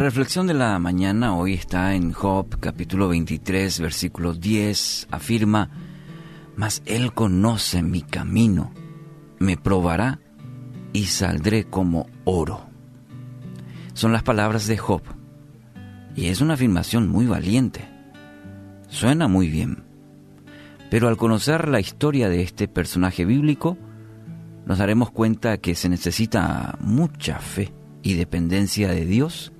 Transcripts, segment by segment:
Nuestra reflexión de la mañana hoy está en Job capítulo 23 versículo 10. Afirma, Mas Él conoce mi camino, me probará y saldré como oro. Son las palabras de Job. Y es una afirmación muy valiente. Suena muy bien. Pero al conocer la historia de este personaje bíblico, nos daremos cuenta que se necesita mucha fe y dependencia de Dios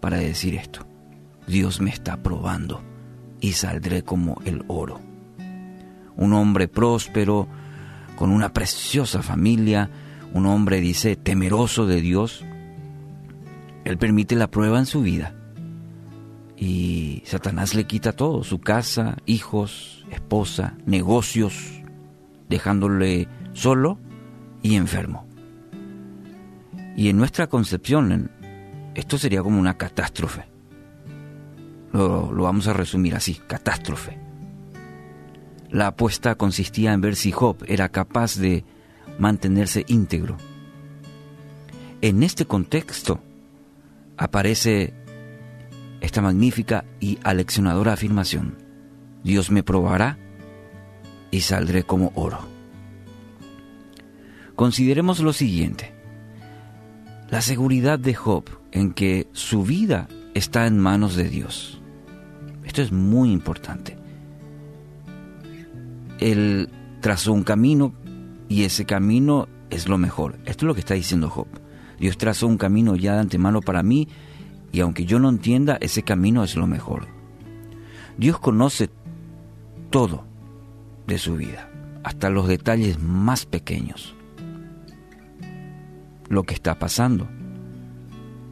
para decir esto. Dios me está probando y saldré como el oro. Un hombre próspero, con una preciosa familia, un hombre, dice, temeroso de Dios, Él permite la prueba en su vida. Y Satanás le quita todo, su casa, hijos, esposa, negocios, dejándole solo y enfermo. Y en nuestra concepción, esto sería como una catástrofe. Lo, lo, vamos a resumir así, catástrofe. La apuesta consistía en ver si Job era capaz de mantenerse íntegro. En este contexto aparece esta magnífica y aleccionadora afirmación. Dios me probará y saldré como oro. Consideremos lo siguiente. La seguridad de Job en que su vida está en manos de Dios. Esto es muy importante. Él trazó un camino y ese camino es lo mejor. Esto es lo que está diciendo Job. Dios trazó un camino ya de antemano para mí y aunque yo no entienda, ese camino es lo mejor. Dios conoce todo de su vida, hasta los detalles más pequeños. Lo que está pasando,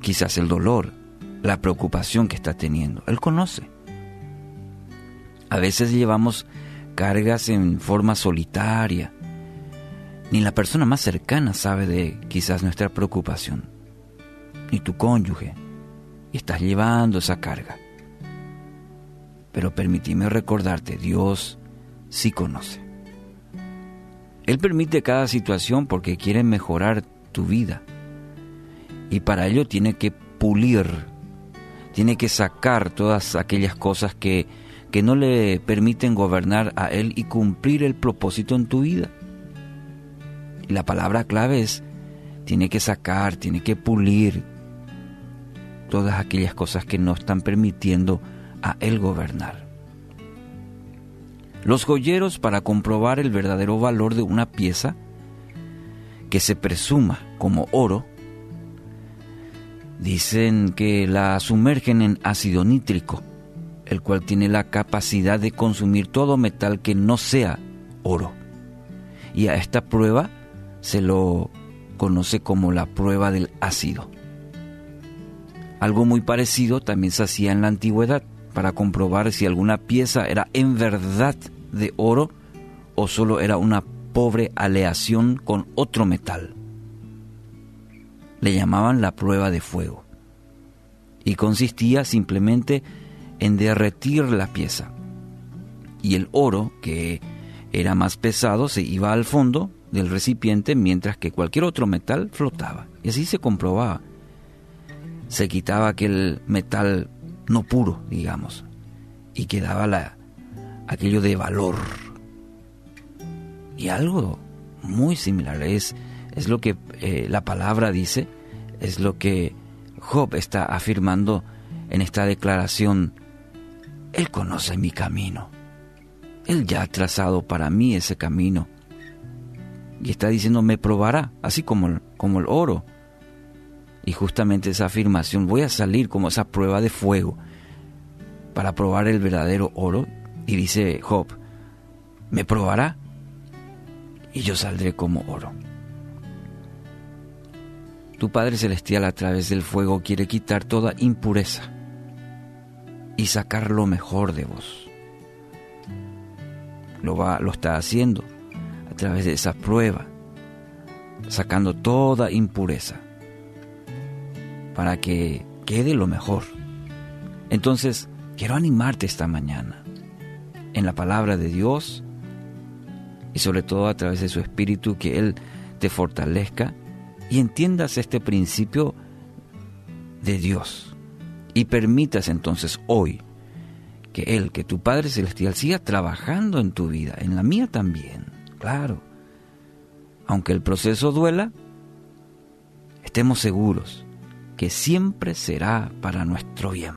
quizás el dolor, la preocupación que está teniendo, Él conoce. A veces llevamos cargas en forma solitaria, ni la persona más cercana sabe de quizás nuestra preocupación, ni tu cónyuge, y estás llevando esa carga. Pero permíteme recordarte, Dios sí conoce. Él permite cada situación porque quiere mejorar tu vida. Y para ello tiene que pulir, tiene que sacar todas aquellas cosas que, que no le permiten gobernar a Él y cumplir el propósito en tu vida. Y la palabra clave es, tiene que sacar, tiene que pulir todas aquellas cosas que no están permitiendo a Él gobernar. Los joyeros, para comprobar el verdadero valor de una pieza que se presuma como oro, dicen que la sumergen en ácido nítrico, el cual tiene la capacidad de consumir todo metal que no sea oro. Y a esta prueba se lo conoce como la prueba del ácido. Algo muy parecido también se hacía en la antigüedad para comprobar si alguna pieza era en verdad de oro o solo era una pobre aleación con otro metal. Le llamaban la prueba de fuego y consistía simplemente en derretir la pieza. Y el oro, que era más pesado, se iba al fondo del recipiente mientras que cualquier otro metal flotaba. Y así se comprobaba. Se quitaba aquel metal no puro, digamos, y quedaba la, aquello de valor. Y algo muy similar es, es lo que eh, la palabra dice, es lo que Job está afirmando en esta declaración. Él conoce mi camino. Él ya ha trazado para mí ese camino y está diciendo, me probará, así como, como el oro. Y justamente esa afirmación, voy a salir como esa prueba de fuego para probar el verdadero oro. Y dice Job, me probará y yo saldré como oro. Tu Padre Celestial a través del fuego quiere quitar toda impureza y sacar lo mejor de vos. Lo, va, lo está haciendo a través de esa prueba, sacando toda impureza para que quede lo mejor. Entonces, quiero animarte esta mañana en la palabra de Dios y sobre todo a través de su Espíritu, que Él te fortalezca y entiendas este principio de Dios, Y permitas entonces hoy que Él, que tu Padre Celestial, siga trabajando en tu vida, en la mía también, claro. Aunque el proceso duela, estemos seguros que siempre será para nuestro bien.